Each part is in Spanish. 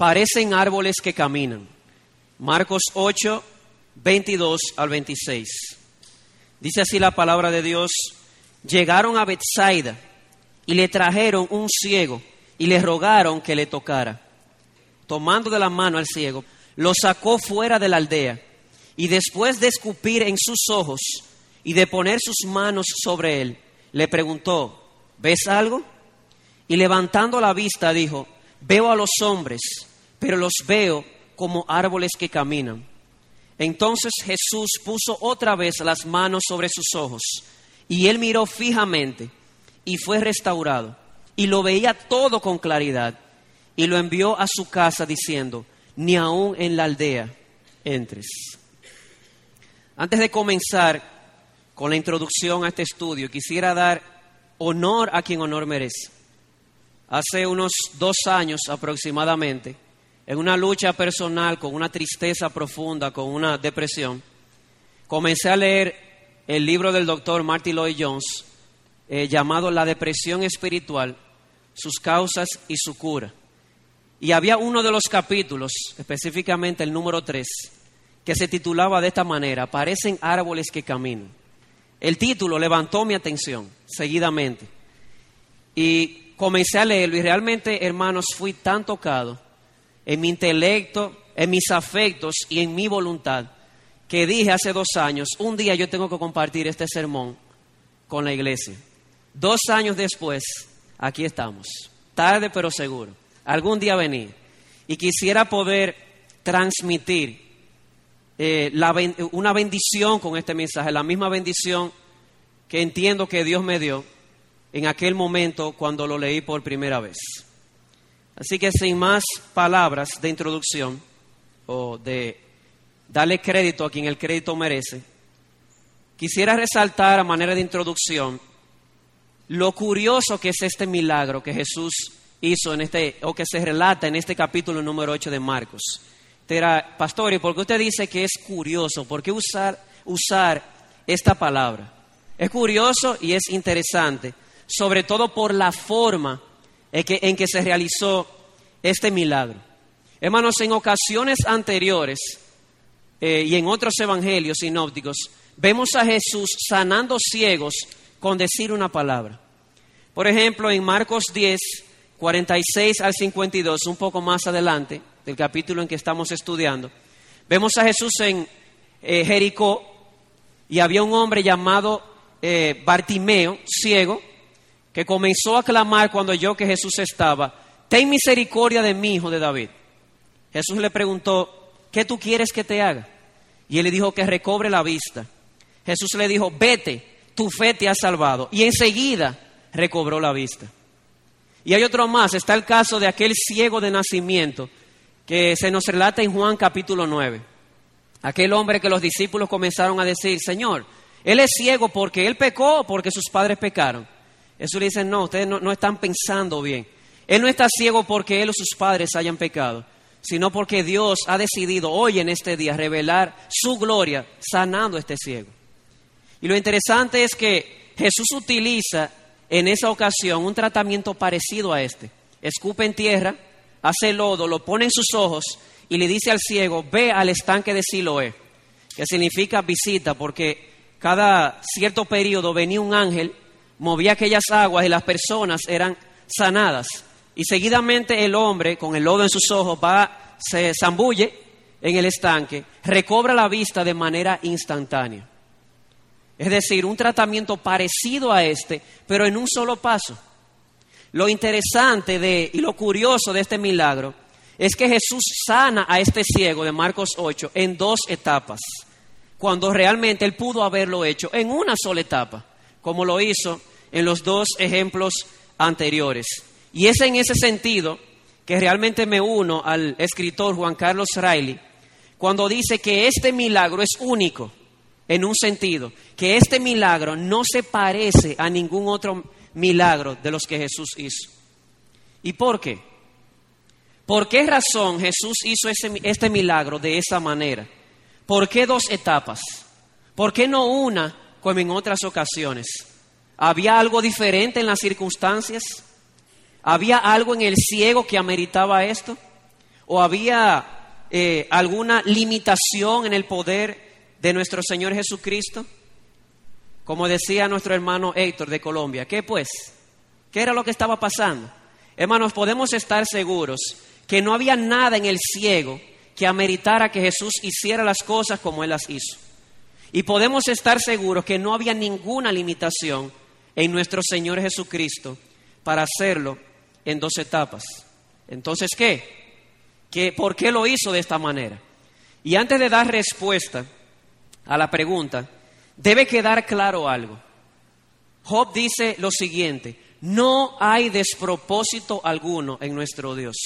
parecen árboles que caminan. Marcos 8, 22 al 26. Dice así la palabra de Dios. Llegaron a Bethsaida y le trajeron un ciego y le rogaron que le tocara. Tomando de la mano al ciego, lo sacó fuera de la aldea y después de escupir en sus ojos y de poner sus manos sobre él, le preguntó, ¿ves algo? Y levantando la vista dijo, veo a los hombres, pero los veo como árboles que caminan. Entonces Jesús puso otra vez las manos sobre sus ojos y él miró fijamente y fue restaurado y lo veía todo con claridad y lo envió a su casa diciendo, ni aún en la aldea entres. Antes de comenzar con la introducción a este estudio, quisiera dar honor a quien honor merece. Hace unos dos años aproximadamente, en una lucha personal con una tristeza profunda, con una depresión, comencé a leer el libro del doctor Marty Lloyd Jones eh, llamado La depresión espiritual, sus causas y su cura. Y había uno de los capítulos, específicamente el número 3, que se titulaba de esta manera, Parecen árboles que caminan. El título levantó mi atención seguidamente y comencé a leerlo y realmente, hermanos, fui tan tocado en mi intelecto, en mis afectos y en mi voluntad que dije hace dos años, un día yo tengo que compartir este sermón con la iglesia. Dos años después, aquí estamos, tarde pero seguro, algún día venir. Y quisiera poder transmitir eh, una bendición con este mensaje, la misma bendición que entiendo que Dios me dio en aquel momento cuando lo leí por primera vez. Así que sin más palabras de introducción o de darle crédito a quien el crédito merece, quisiera resaltar a manera de introducción lo curioso que es este milagro que Jesús hizo en este, o que se relata en este capítulo número 8 de Marcos pastor, ¿y por qué usted dice que es curioso? ¿Por qué usar, usar esta palabra? Es curioso y es interesante, sobre todo por la forma en que, en que se realizó este milagro. Hermanos, en ocasiones anteriores eh, y en otros evangelios sinópticos, vemos a Jesús sanando ciegos con decir una palabra. Por ejemplo, en Marcos 10, 46 al 52, un poco más adelante, del capítulo en que estamos estudiando, vemos a Jesús en eh, Jericó y había un hombre llamado eh, Bartimeo, ciego, que comenzó a clamar cuando oyó que Jesús estaba, ten misericordia de mí, hijo de David. Jesús le preguntó, ¿qué tú quieres que te haga? Y él le dijo que recobre la vista. Jesús le dijo, vete, tu fe te ha salvado. Y enseguida recobró la vista. Y hay otro más, está el caso de aquel ciego de nacimiento que se nos relata en Juan capítulo 9. Aquel hombre que los discípulos comenzaron a decir, Señor, Él es ciego porque Él pecó porque sus padres pecaron. Eso le dicen, no, ustedes no, no están pensando bien. Él no está ciego porque Él o sus padres hayan pecado, sino porque Dios ha decidido hoy en este día revelar su gloria sanando a este ciego. Y lo interesante es que Jesús utiliza en esa ocasión un tratamiento parecido a este. Escupe en tierra, hace lodo, lo pone en sus ojos y le dice al ciego, ve al estanque de Siloé, que significa visita, porque cada cierto periodo venía un ángel, movía aquellas aguas y las personas eran sanadas. Y seguidamente el hombre, con el lodo en sus ojos, va, se zambulle en el estanque, recobra la vista de manera instantánea. Es decir, un tratamiento parecido a este, pero en un solo paso. Lo interesante de, y lo curioso de este milagro es que Jesús sana a este ciego de Marcos 8 en dos etapas, cuando realmente él pudo haberlo hecho en una sola etapa, como lo hizo en los dos ejemplos anteriores. Y es en ese sentido que realmente me uno al escritor Juan Carlos Riley cuando dice que este milagro es único en un sentido, que este milagro no se parece a ningún otro milagros de los que Jesús hizo. ¿Y por qué? ¿Por qué razón Jesús hizo este milagro de esa manera? ¿Por qué dos etapas? ¿Por qué no una como en otras ocasiones? ¿Había algo diferente en las circunstancias? ¿Había algo en el ciego que ameritaba esto? ¿O había eh, alguna limitación en el poder de nuestro Señor Jesucristo? Como decía nuestro hermano Héctor de Colombia, ¿qué pues? ¿Qué era lo que estaba pasando? Hermanos, podemos estar seguros que no había nada en el ciego que ameritara que Jesús hiciera las cosas como Él las hizo. Y podemos estar seguros que no había ninguna limitación en nuestro Señor Jesucristo para hacerlo en dos etapas. Entonces, ¿qué? ¿Qué ¿Por qué lo hizo de esta manera? Y antes de dar respuesta a la pregunta, debe quedar claro algo. Job dice lo siguiente, no hay despropósito alguno en nuestro Dios.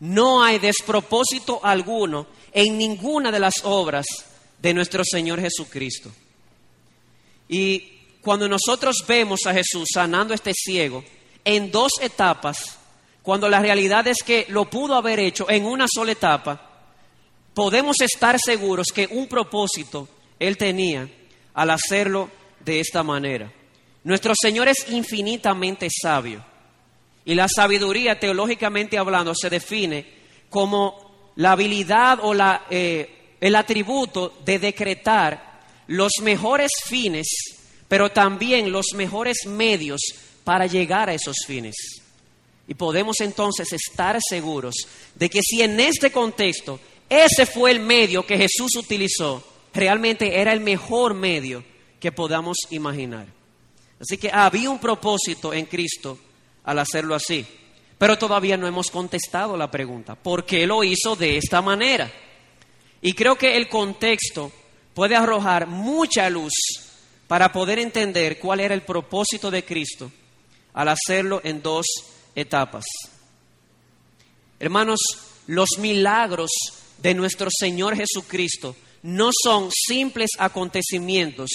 No hay despropósito alguno en ninguna de las obras de nuestro Señor Jesucristo. Y cuando nosotros vemos a Jesús sanando a este ciego en dos etapas, cuando la realidad es que lo pudo haber hecho en una sola etapa, podemos estar seguros que un propósito Él tenía al hacerlo de esta manera. Nuestro Señor es infinitamente sabio y la sabiduría, teológicamente hablando, se define como la habilidad o la, eh, el atributo de decretar los mejores fines, pero también los mejores medios para llegar a esos fines. Y podemos entonces estar seguros de que si en este contexto ese fue el medio que Jesús utilizó, realmente era el mejor medio que podamos imaginar. Así que había un propósito en Cristo al hacerlo así. Pero todavía no hemos contestado la pregunta, ¿por qué lo hizo de esta manera? Y creo que el contexto puede arrojar mucha luz para poder entender cuál era el propósito de Cristo al hacerlo en dos etapas. Hermanos, los milagros de nuestro Señor Jesucristo no son simples acontecimientos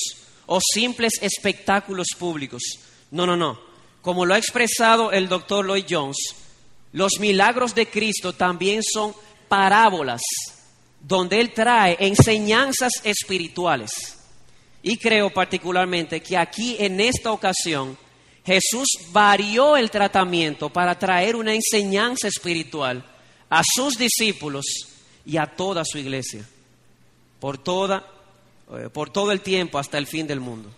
o simples espectáculos públicos. No, no, no. Como lo ha expresado el doctor Lloyd Jones, los milagros de Cristo también son parábolas donde Él trae enseñanzas espirituales. Y creo particularmente que aquí en esta ocasión Jesús varió el tratamiento para traer una enseñanza espiritual a sus discípulos y a toda su iglesia, por, toda, eh, por todo el tiempo hasta el fin del mundo.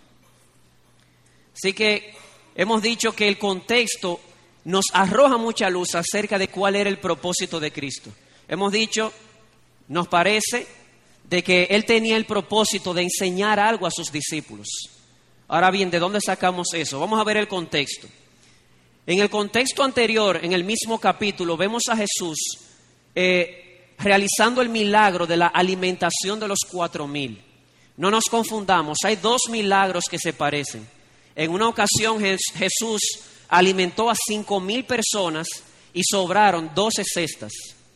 Así que hemos dicho que el contexto nos arroja mucha luz acerca de cuál era el propósito de Cristo. Hemos dicho, nos parece, de que Él tenía el propósito de enseñar algo a sus discípulos. Ahora bien, ¿de dónde sacamos eso? Vamos a ver el contexto. En el contexto anterior, en el mismo capítulo, vemos a Jesús eh, realizando el milagro de la alimentación de los cuatro mil. No nos confundamos, hay dos milagros que se parecen. En una ocasión Jesús alimentó a cinco mil personas y sobraron doce cestas.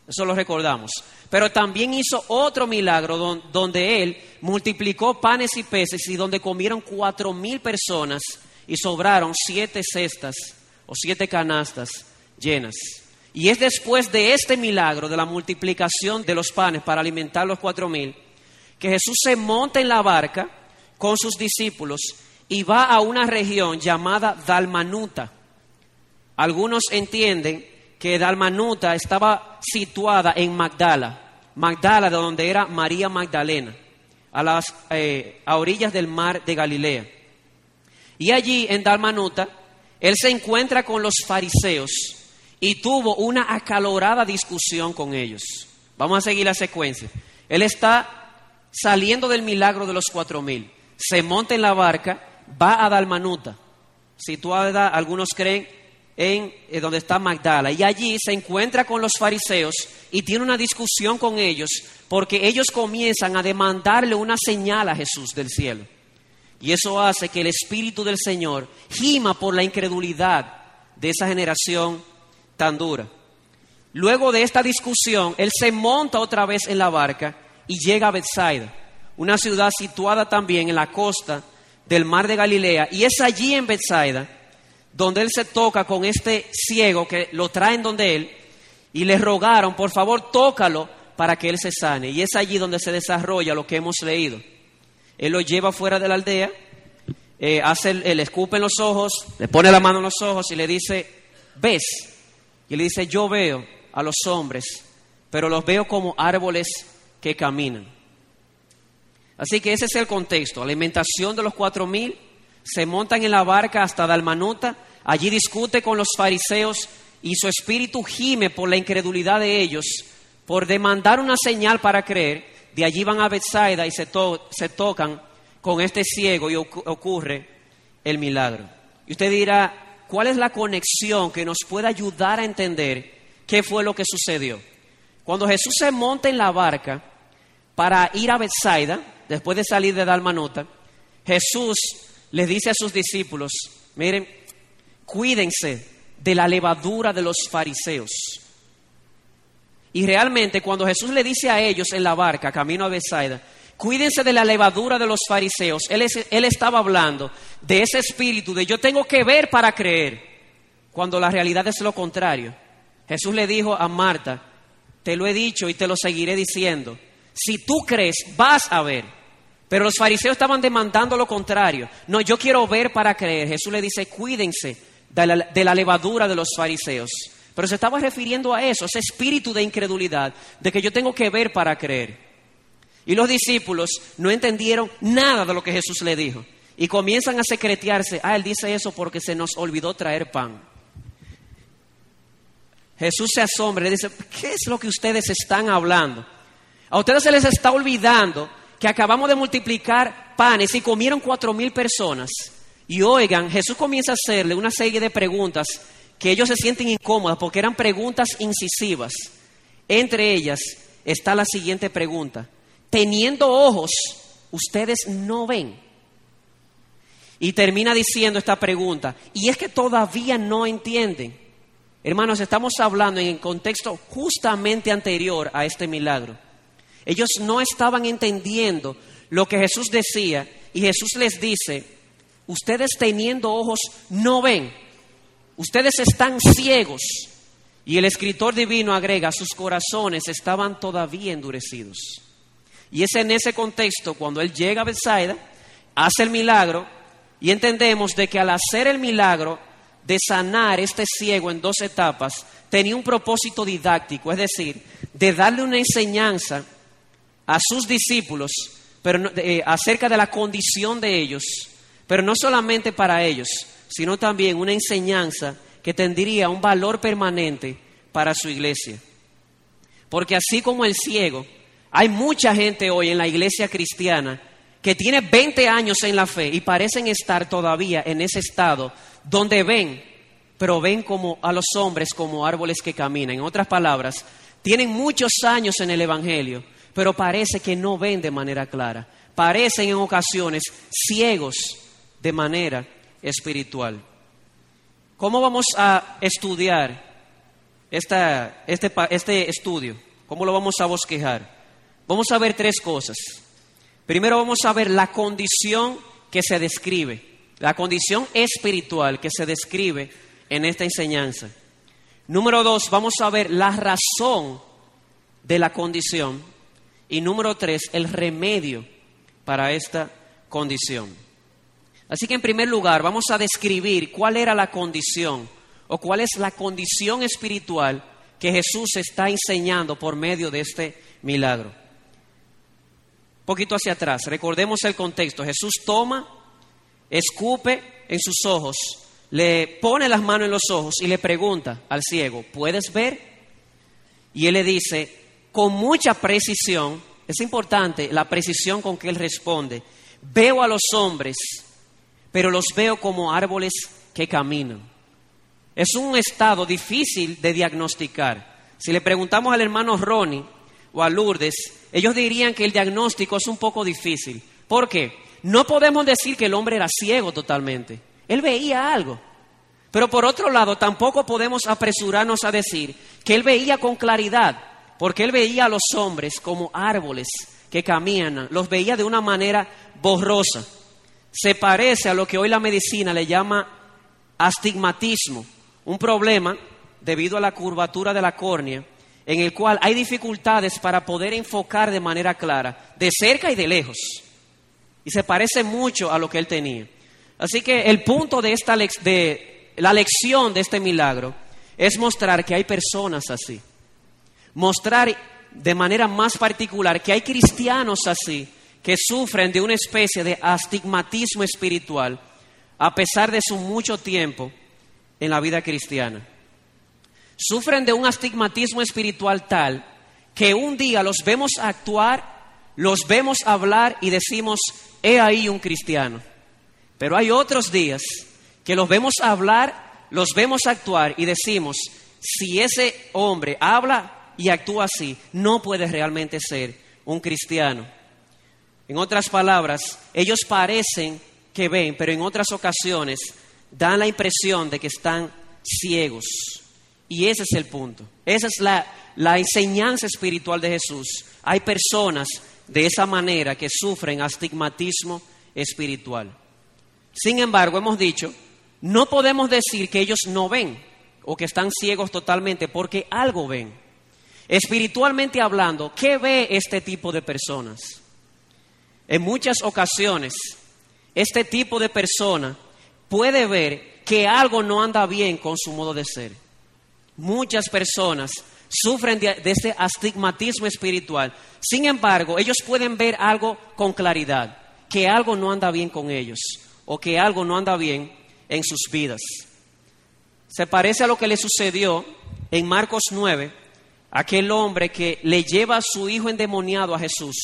Eso lo recordamos. Pero también hizo otro milagro donde él multiplicó panes y peces y donde comieron cuatro mil personas y sobraron siete cestas o siete canastas llenas. Y es después de este milagro de la multiplicación de los panes para alimentar los cuatro mil que Jesús se monta en la barca con sus discípulos y va a una región llamada Dalmanuta. Algunos entienden que Dalmanuta estaba situada en Magdala, Magdala de donde era María Magdalena, a las eh, a orillas del mar de Galilea. Y allí en Dalmanuta, él se encuentra con los fariseos y tuvo una acalorada discusión con ellos. Vamos a seguir la secuencia. Él está saliendo del milagro de los cuatro mil, se monta en la barca, va a Dalmanuta, situada, algunos creen, en eh, donde está Magdala. Y allí se encuentra con los fariseos y tiene una discusión con ellos porque ellos comienzan a demandarle una señal a Jesús del cielo. Y eso hace que el Espíritu del Señor gima por la incredulidad de esa generación tan dura. Luego de esta discusión, él se monta otra vez en la barca y llega a Bethsaida, una ciudad situada también en la costa del mar de Galilea. Y es allí en Bethsaida donde él se toca con este ciego que lo traen donde él y le rogaron, por favor, tócalo para que él se sane. Y es allí donde se desarrolla lo que hemos leído. Él lo lleva fuera de la aldea, eh, hace el, escupe en los ojos, le pone la mano en los ojos y le dice, ¿ves? Y le dice, yo veo a los hombres pero los veo como árboles que caminan. Así que ese es el contexto. Alimentación de los cuatro mil, se montan en la barca hasta Dalmanuta, allí discute con los fariseos y su espíritu gime por la incredulidad de ellos, por demandar una señal para creer. De allí van a Bethsaida y se, se tocan con este ciego y ocurre el milagro. Y usted dirá, ¿cuál es la conexión que nos puede ayudar a entender qué fue lo que sucedió? Cuando Jesús se monta en la barca para ir a Bethsaida, después de salir de Dalmanuta, Jesús les dice a sus discípulos, miren, cuídense de la levadura de los fariseos. Y realmente cuando Jesús le dice a ellos en la barca, camino a Bethsaida, cuídense de la levadura de los fariseos, él, él estaba hablando de ese espíritu de yo tengo que ver para creer, cuando la realidad es lo contrario. Jesús le dijo a Marta, te lo he dicho y te lo seguiré diciendo, si tú crees, vas a ver. Pero los fariseos estaban demandando lo contrario. No, yo quiero ver para creer. Jesús le dice, cuídense de la, levadura de los fariseos. Pero se estaba refiriendo a eso, ese espíritu de incredulidad, de que yo tengo que ver para creer. Y los discípulos no entendieron nada de lo que Jesús le dijo. Y comienzan a secretearse. Ah, él dice eso porque se nos olvidó traer pan. Jesús se asombra y dice, ¿qué es lo que ustedes están hablando? A ustedes se les está olvidando que acabamos de multiplicar panes y comieron cuatro mil personas. Y oigan, Jesús comienza a hacerle una serie de preguntas que ellos se sienten incómodas porque eran preguntas incisivas. Entre ellas está la siguiente pregunta. Teniendo ojos, ustedes no ven. Y termina diciendo esta pregunta, y es que todavía no entienden. Hermanos, estamos hablando en el contexto justamente anterior a este milagro. Ellos no estaban entendiendo lo que Jesús decía y Jesús les dice, ustedes teniendo ojos no ven, ustedes están ciegos. Y el escritor divino agrega, sus corazones estaban todavía endurecidos. Y es en ese contexto cuando él llega a Bethsaida, hace el milagro y entendemos de que al hacer el milagro de sanar este ciego en dos etapas, tenía un propósito didáctico, es decir, de darle una enseñanza a sus discípulos pero eh, acerca de la condición de ellos, pero no solamente para ellos, sino también una enseñanza que tendría un valor permanente para su iglesia. Porque así como el ciego, hay mucha gente hoy en la iglesia cristiana que tiene 20 años en la fe y parecen estar todavía en ese estado donde ven, pero ven como a los hombres como árboles que caminan. En otras palabras, tienen muchos años en el Evangelio, pero parece que no ven de manera clara. Parecen en ocasiones ciegos de manera espiritual. ¿Cómo vamos a estudiar este, este estudio? ¿Cómo lo vamos a bosquejar? Vamos a ver tres cosas. Primero vamos a ver la condición que se describe, la condición espiritual que se describe en esta enseñanza. Número dos, vamos a ver la razón de la condición. Y número tres, el remedio para esta condición. Así que en primer lugar vamos a describir cuál era la condición o cuál es la condición espiritual que Jesús está enseñando por medio de este milagro. Un poquito hacia atrás, recordemos el contexto. Jesús toma, escupe en sus ojos, le pone las manos en los ojos y le pregunta al ciego, ¿puedes ver? Y él le dice, con mucha precisión, es importante la precisión con que él responde, veo a los hombres, pero los veo como árboles que caminan. Es un estado difícil de diagnosticar. Si le preguntamos al hermano Ronnie o a Lourdes, ellos dirían que el diagnóstico es un poco difícil. ¿Por qué? No podemos decir que el hombre era ciego totalmente. Él veía algo. Pero por otro lado, tampoco podemos apresurarnos a decir que él veía con claridad porque él veía a los hombres como árboles que caminan, los veía de una manera borrosa. Se parece a lo que hoy la medicina le llama astigmatismo, un problema debido a la curvatura de la córnea, en el cual hay dificultades para poder enfocar de manera clara, de cerca y de lejos. Y se parece mucho a lo que él tenía. Así que el punto de, esta de la lección de este milagro es mostrar que hay personas así mostrar de manera más particular que hay cristianos así que sufren de una especie de astigmatismo espiritual a pesar de su mucho tiempo en la vida cristiana. Sufren de un astigmatismo espiritual tal que un día los vemos actuar, los vemos hablar y decimos, he ahí un cristiano. Pero hay otros días que los vemos hablar, los vemos actuar y decimos, si ese hombre habla y actúa así, no puede realmente ser un cristiano. En otras palabras, ellos parecen que ven, pero en otras ocasiones dan la impresión de que están ciegos. Y ese es el punto. Esa es la, la enseñanza espiritual de Jesús. Hay personas de esa manera que sufren astigmatismo espiritual. Sin embargo, hemos dicho, no podemos decir que ellos no ven o que están ciegos totalmente porque algo ven. Espiritualmente hablando, ¿qué ve este tipo de personas? En muchas ocasiones, este tipo de persona puede ver que algo no anda bien con su modo de ser. Muchas personas sufren de, este astigmatismo espiritual. Sin embargo, ellos pueden ver algo con claridad, que algo no anda bien con ellos o que algo no anda bien en sus vidas. Se parece a lo que le sucedió en Marcos 9, aquel hombre que le lleva a su hijo endemoniado a Jesús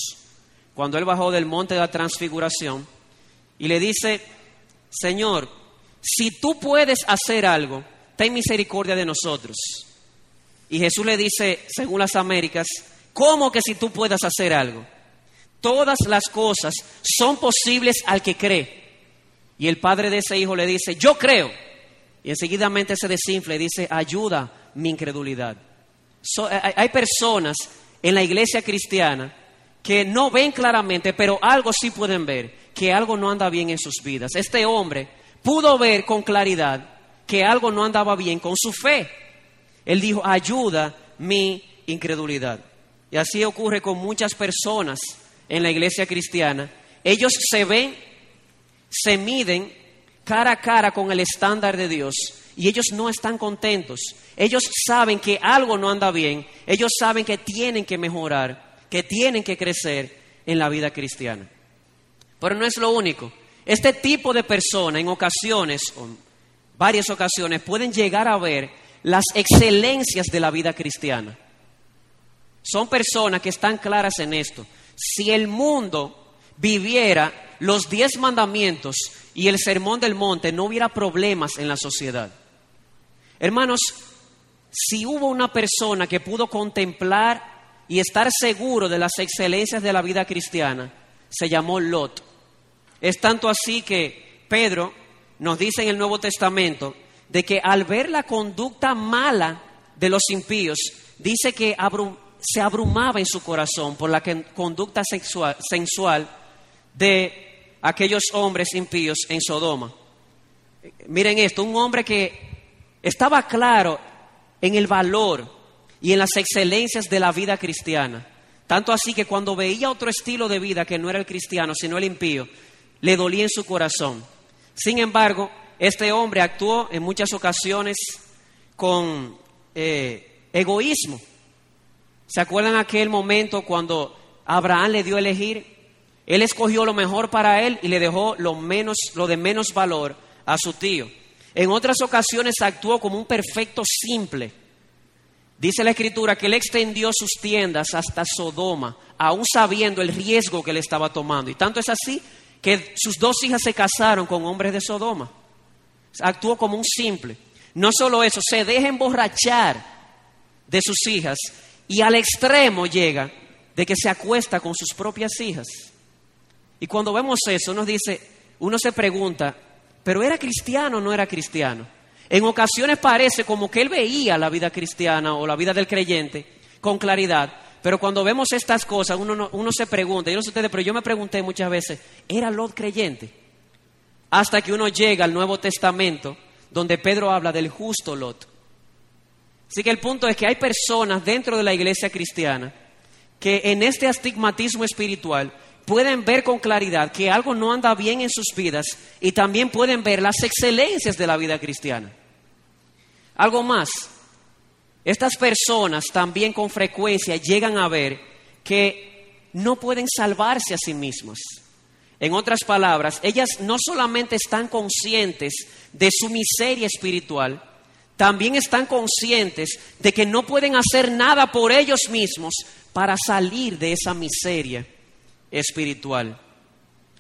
cuando él bajó del monte de la transfiguración y le dice, Señor, si tú puedes hacer algo, ten misericordia de nosotros. Y Jesús le dice, según las Américas, ¿cómo que si tú puedas hacer algo? Todas las cosas son posibles al que cree. Y el padre de ese hijo le dice, yo creo. Y enseguidamente se desinfla y dice, ayuda mi incredulidad. Hay personas en la iglesia cristiana que no ven claramente, pero algo sí pueden ver, que algo no anda bien en sus vidas. Este hombre pudo ver con claridad que algo no andaba bien con su fe. Él dijo, ayuda mi incredulidad. Y así ocurre con muchas personas en la iglesia cristiana. Ellos se ven, se miden cara a cara con el estándar de Dios y ellos no están contentos. Ellos saben que algo no anda bien. Ellos saben que tienen que mejorar, que tienen que crecer en la vida cristiana. Pero no es lo único. Este tipo de persona en ocasiones, o varias ocasiones, pueden llegar a ver las excelencias de la vida cristiana. Son personas que están claras en esto. Si el mundo viviera los diez mandamientos y el sermón del monte, no hubiera problemas en la sociedad. Hermanos, si hubo una persona que pudo contemplar y estar seguro de las excelencias de la vida cristiana, se llamó Lot. Es tanto así que Pedro nos dice en el Nuevo Testamento de que al ver la conducta mala de los impíos, dice que se abrumaba en su corazón por la conducta sexual, sensual de aquellos hombres impíos en Sodoma. Miren esto, un hombre que estaba claro en el valor y en las excelencias de la vida cristiana. Tanto así que cuando veía otro estilo de vida que no era el cristiano, sino el impío, le dolía en su corazón. Sin embargo, este hombre actuó en muchas ocasiones con eh, egoísmo. ¿Se acuerdan aquel momento cuando Abraham le dio a elegir? Él escogió lo mejor para él y le dejó lo, menos, lo de menos valor a su tío. En otras ocasiones actuó como un perfecto simple. Dice la escritura que él extendió sus tiendas hasta Sodoma, aún sabiendo el riesgo que le estaba tomando. Y tanto es así que sus dos hijas se casaron con hombres de Sodoma actuó como un simple. No solo eso, se deja emborrachar de sus hijas y al extremo llega de que se acuesta con sus propias hijas. Y cuando vemos eso, nos dice, uno se pregunta, ¿pero era cristiano o no era cristiano? En ocasiones parece como que él veía la vida cristiana o la vida del creyente con claridad, pero cuando vemos estas cosas, uno, uno se pregunta, yo no sé ustedes, pero yo me pregunté muchas veces, ¿era Lot creyente? hasta que uno llega al Nuevo Testamento, donde Pedro habla del justo Lot. Así que el punto es que hay personas dentro de la iglesia cristiana que en este astigmatismo espiritual pueden ver con claridad que algo no anda bien en sus vidas y también pueden ver las excelencias de la vida cristiana. Algo más, estas personas también con frecuencia llegan a ver que no pueden salvarse a sí mismas. En otras palabras, ellas no solamente están conscientes de su miseria espiritual, también están conscientes de que no pueden hacer nada por ellos mismos para salir de esa miseria espiritual.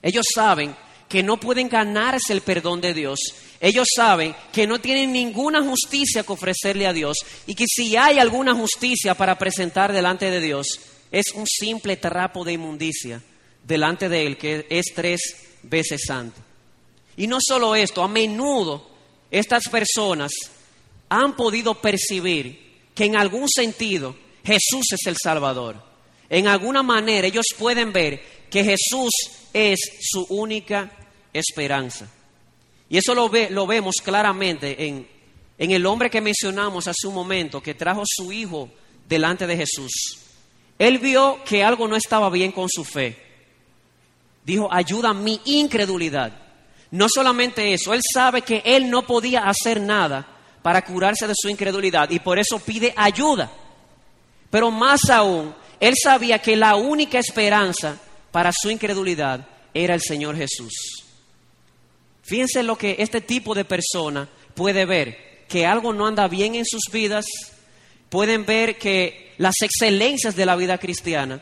Ellos saben que no pueden ganarse el perdón de Dios. Ellos saben que no tienen ninguna justicia que ofrecerle a Dios y que si hay alguna justicia para presentar delante de Dios, es un simple trapo de inmundicia delante de Él, que es tres veces santo. Y no solo esto, a menudo estas personas han podido percibir que en algún sentido Jesús es el Salvador. En alguna manera ellos pueden ver que Jesús es su única esperanza. Y eso lo, ve, lo vemos claramente en, en el hombre que mencionamos hace un momento, que trajo su hijo delante de Jesús. Él vio que algo no estaba bien con su fe. Dijo, ayuda mi incredulidad. No solamente eso, él sabe que él no podía hacer nada para curarse de su incredulidad y por eso pide ayuda. Pero más aún, él sabía que la única esperanza para su incredulidad era el Señor Jesús. Fíjense lo que este tipo de persona puede ver, que algo no anda bien en sus vidas, pueden ver que las excelencias de la vida cristiana,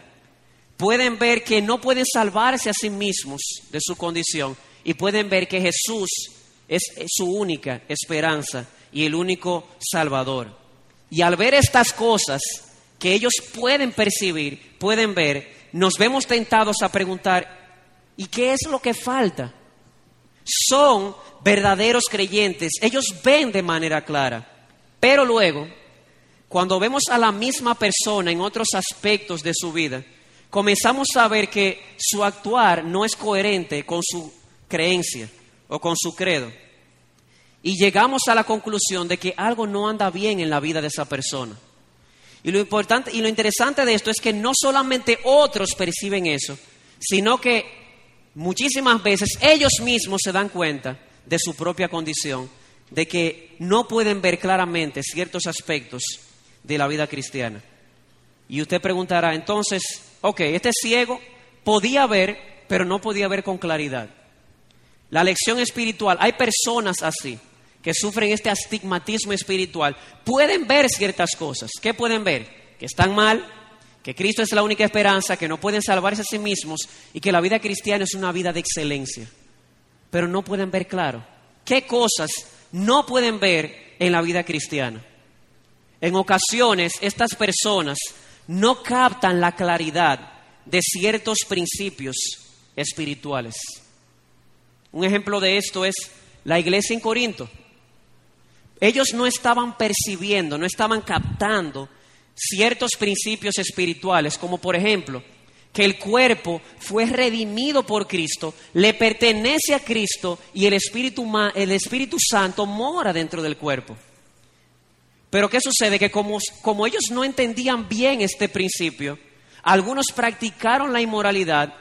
pueden ver que no pueden salvarse a sí mismos de su condición y pueden ver que Jesús es su única esperanza y el único Salvador. Y al ver estas cosas que ellos pueden percibir, pueden ver, nos vemos tentados a preguntar, ¿y qué es lo que falta? Son verdaderos creyentes, ellos ven de manera clara, pero luego, cuando vemos a la misma persona en otros aspectos de su vida, comenzamos a ver que su actuar no es coherente con su creencia o con su credo. Y llegamos a la conclusión de que algo no anda bien en la vida de esa persona. Y lo importante y lo interesante de esto es que no solamente otros perciben eso, sino que muchísimas veces ellos mismos se dan cuenta de su propia condición, de que no pueden ver claramente ciertos aspectos de la vida cristiana. Y usted preguntará, entonces, ok, este ciego podía ver, pero no podía ver con claridad. La lección espiritual, hay personas así que sufren este astigmatismo espiritual pueden ver ciertas cosas. ¿Qué pueden ver? Que están mal, que Cristo es la única esperanza, que no pueden salvarse a sí mismos y que la vida cristiana es una vida de excelencia. Pero no pueden ver claro. ¿Qué cosas no pueden ver en la vida cristiana? En ocasiones estas personas no captan la claridad de ciertos principios espirituales. Un ejemplo de esto es la iglesia en Corinto. Ellos no estaban percibiendo, no estaban captando ciertos principios espirituales, como por ejemplo, que el cuerpo fue redimido por Cristo, le pertenece a Cristo y el Espíritu, el Espíritu Santo mora dentro del cuerpo. Pero ¿qué sucede? Que como, como ellos no entendían bien este principio, algunos practicaron la inmoralidad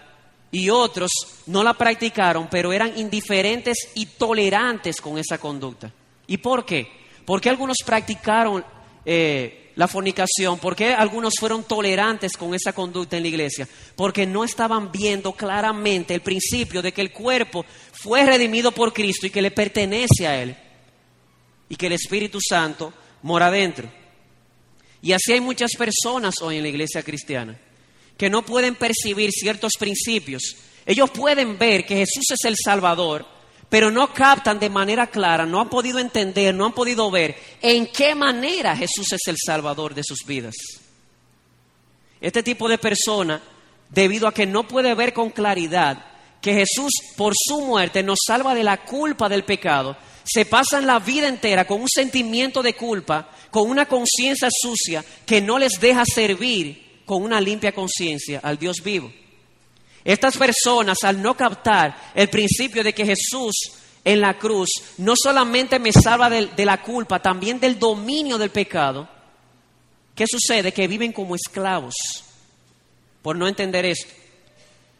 y otros no la practicaron, pero eran indiferentes y tolerantes con esa conducta. ¿Y por qué? ¿Por qué algunos practicaron eh, la fornicación? ¿Por qué algunos fueron tolerantes con esa conducta en la iglesia? Porque no estaban viendo claramente el principio de que el cuerpo fue redimido por Cristo y que le pertenece a Él. Y que el Espíritu Santo mora dentro. Y así hay muchas personas hoy en la iglesia cristiana que no pueden percibir ciertos principios. Ellos pueden ver que Jesús es el Salvador, pero no captan de manera clara, no han podido entender, no han podido ver en qué manera Jesús es el Salvador de sus vidas. Este tipo de persona, debido a que no puede ver con claridad que Jesús por su muerte nos salva de la culpa del pecado, se pasan la vida entera con un sentimiento de culpa, con una conciencia sucia que no les deja servir con una limpia conciencia al Dios vivo. Estas personas, al no captar el principio de que Jesús en la cruz no solamente me salva de, la culpa, también del dominio del pecado, ¿qué sucede? Que viven como esclavos por no entender esto.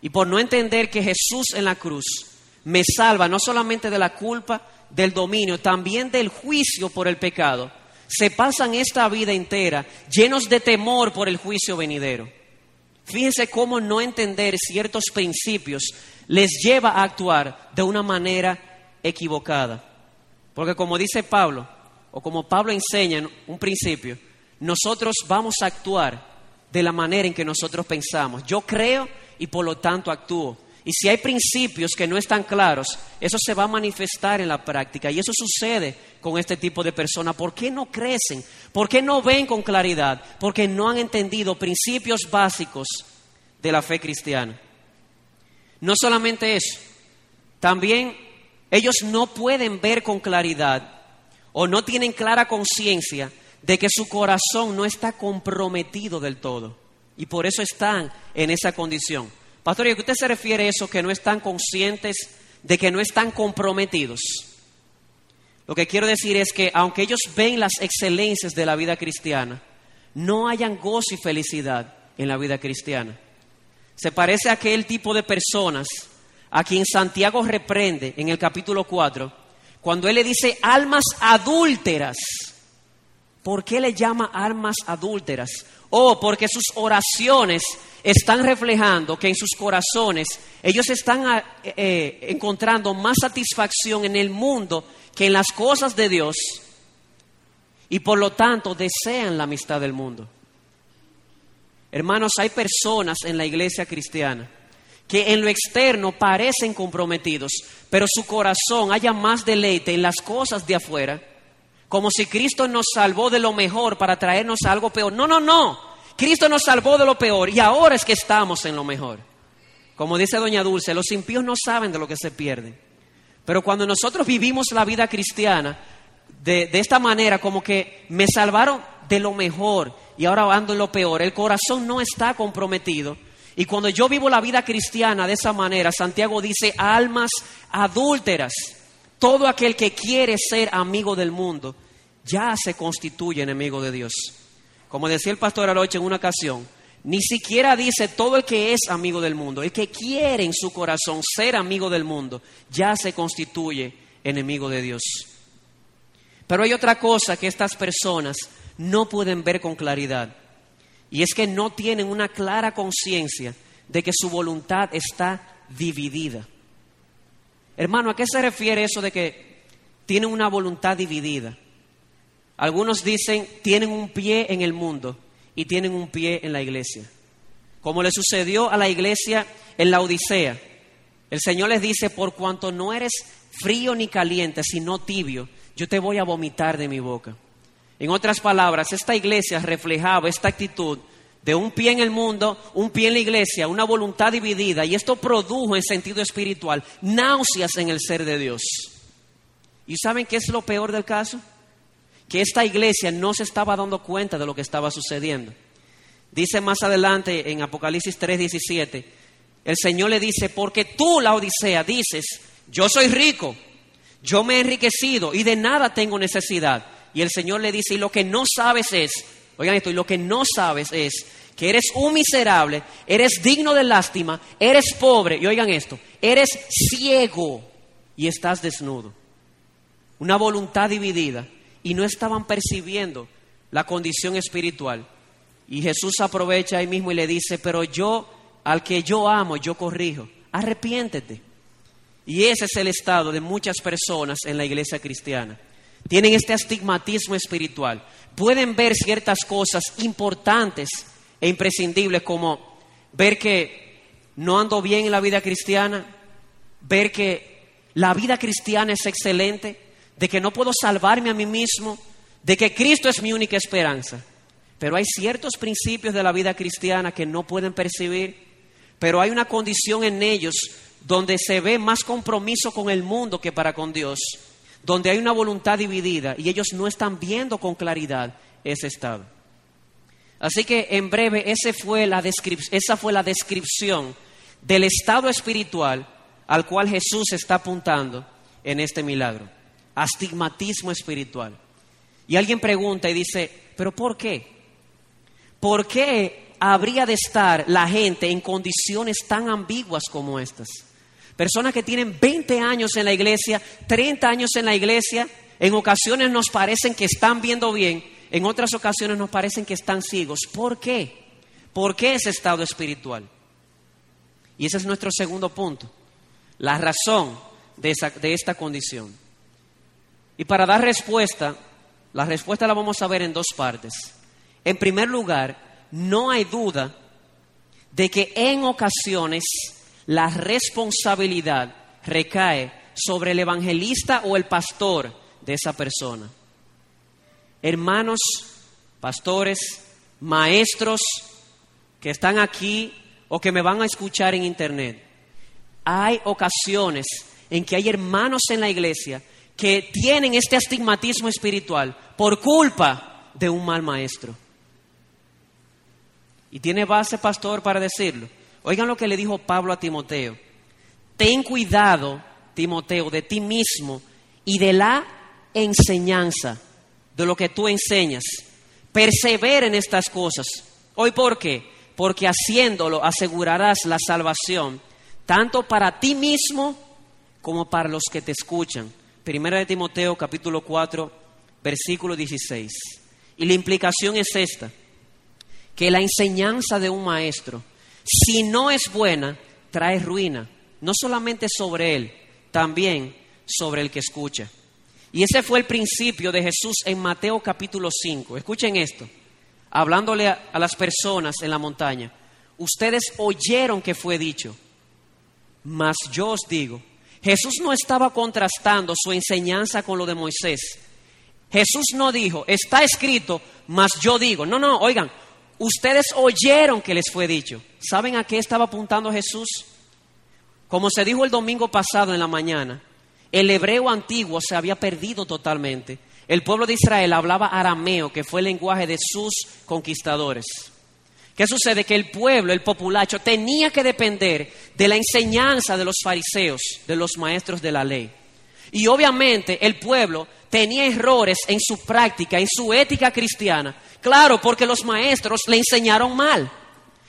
Y por no entender que Jesús en la cruz me salva no solamente de la culpa, del dominio, también del juicio por el pecado, se pasan esta vida entera llenos de temor por el juicio venidero. Fíjense cómo no entender ciertos principios les lleva a actuar de una manera equivocada. Porque como dice Pablo, o como Pablo enseña en un principio, nosotros vamos a actuar de la manera en que nosotros pensamos. Yo creo y por lo tanto actúo. Y si hay principios que no están claros, eso se va a manifestar en la práctica. Y eso sucede con este tipo de personas. ¿Por qué no crecen? ¿Por qué no ven con claridad? Porque no han entendido principios básicos de la fe cristiana. No solamente eso, también ellos no pueden ver con claridad o no tienen clara conciencia de que su corazón no está comprometido del todo. Y por eso están en esa condición. Pastor, ¿y a qué usted se refiere a eso que no están conscientes de que no están comprometidos? Lo que quiero decir es que aunque ellos ven las excelencias de la vida cristiana, no hayan gozo y felicidad en la vida cristiana. Se parece a aquel tipo de personas a quien Santiago reprende en el capítulo 4, cuando él le dice almas adúlteras. ¿Por qué le llama almas adúlteras? Oh, porque sus oraciones están reflejando que en sus corazones ellos están eh, eh, encontrando más satisfacción en el mundo que en las cosas de Dios y por lo tanto desean la amistad del mundo. Hermanos, hay personas en la iglesia cristiana que en lo externo parecen comprometidos, pero su corazón haya más deleite en las cosas de afuera, como si Cristo nos salvó de lo mejor para traernos algo peor. No, no, no. Cristo nos salvó de lo peor y ahora es que estamos en lo mejor. Como dice doña Dulce, los impíos no saben de lo que se pierden. Pero cuando nosotros vivimos la vida cristiana de, esta manera, como que me salvaron de lo mejor y ahora ando en lo peor, el corazón no está comprometido. Y cuando yo vivo la vida cristiana de esa manera, Santiago dice, almas adúlteras, todo aquel que quiere ser amigo del mundo, ya se constituye enemigo de Dios. Como decía el pastor Aroche en una ocasión, ni siquiera dice todo el que es amigo del mundo, el que quiere en su corazón ser amigo del mundo, ya se constituye enemigo de Dios. Pero hay otra cosa que estas personas no pueden ver con claridad, y es que no tienen una clara conciencia de que su voluntad está dividida. Hermano, ¿a qué se refiere eso de que tienen una voluntad dividida? Algunos dicen, tienen un pie en el mundo y tienen un pie en la iglesia. Como le sucedió a la iglesia en la Odisea. El Señor les dice, por cuanto no eres frío ni caliente, sino tibio, yo te voy a vomitar de mi boca. En otras palabras, esta iglesia reflejaba esta actitud de un pie en el mundo, un pie en la iglesia, una voluntad dividida, y esto produjo en sentido espiritual náuseas en el ser de Dios. ¿Y saben qué es lo peor del caso? Que esta iglesia no se estaba dando cuenta de lo que estaba sucediendo. Dice más adelante en Apocalipsis 3:17, el Señor le dice, porque tú, la Odisea, dices, yo soy rico, yo me he enriquecido y de nada tengo necesidad. Y el Señor le dice, y lo que no sabes es, oigan esto, y lo que no sabes es que eres un miserable, eres digno de lástima, eres pobre, y oigan esto, eres ciego y estás desnudo. Una voluntad dividida y no estaban percibiendo la condición espiritual. Y Jesús aprovecha ahí mismo y le dice, pero yo, al que yo amo, yo corrijo, arrepiéntete. Y ese es el estado de muchas personas en la iglesia cristiana. Tienen este astigmatismo espiritual. Pueden ver ciertas cosas importantes e imprescindibles como ver que no ando bien en la vida cristiana, ver que la vida cristiana es excelente, de que no puedo salvarme a mí mismo, de que Cristo es mi única esperanza. Pero hay ciertos principios de la vida cristiana que no pueden percibir, pero hay una condición en ellos donde se ve más compromiso con el mundo que para con Dios, donde hay una voluntad dividida y ellos no están viendo con claridad ese estado. Así que en breve esa fue la descripción del estado espiritual al cual Jesús está apuntando en este milagro astigmatismo espiritual. Y alguien pregunta y dice, ¿pero por qué? ¿Por qué habría de estar la gente en condiciones tan ambiguas como estas? Personas que tienen 20 años en la iglesia, 30 años en la iglesia, En ocasiones nos parecen que están viendo bien, en otras ocasiones nos parecen que están ciegos. ¿Por qué? ¿Por qué ese estado espiritual? Y ese es nuestro segundo punto, la razón de, de esta condición. Y para dar respuesta, la respuesta la vamos a ver en dos partes. En primer lugar, no hay duda de que en ocasiones la responsabilidad recae sobre el evangelista o el pastor de esa persona. Hermanos, pastores, maestros que están aquí o que me van a escuchar en internet, hay ocasiones en que hay hermanos en la iglesia que tienen este astigmatismo espiritual por culpa de un mal maestro. Y tiene base, pastor, para decirlo. Oigan lo que le dijo Pablo a Timoteo. Ten cuidado, Timoteo, de ti mismo y de la enseñanza, de lo que tú enseñas. Persevera en estas cosas. ¿Hoy por qué? Porque haciéndolo asegurarás la salvación, tanto para ti mismo como para los que te escuchan. Primera de Timoteo capítulo 4, versículo 16. Y la implicación es esta, que la enseñanza de un maestro, si no es buena, trae ruina, no solamente sobre él, también sobre el que escucha. Y ese fue el principio de Jesús en Mateo capítulo 5. Escuchen esto, hablándole a, a las personas en la montaña. Ustedes oyeron que fue dicho, mas yo os digo, Jesús no estaba contrastando su enseñanza con lo de Moisés. Jesús no dijo, está escrito, mas yo digo. No, no, oigan, ustedes oyeron que les fue dicho. ¿Saben a qué estaba apuntando Jesús? Como se dijo el domingo pasado en la mañana, el hebreo antiguo se había perdido totalmente. El pueblo de Israel hablaba arameo, que fue el lenguaje de sus conquistadores. ¿Qué sucede? Que el pueblo, el populacho, tenía que depender de la enseñanza de los fariseos, de los maestros de la ley. Y obviamente el pueblo tenía errores en su práctica, en su ética cristiana. Claro, porque los maestros le enseñaron mal.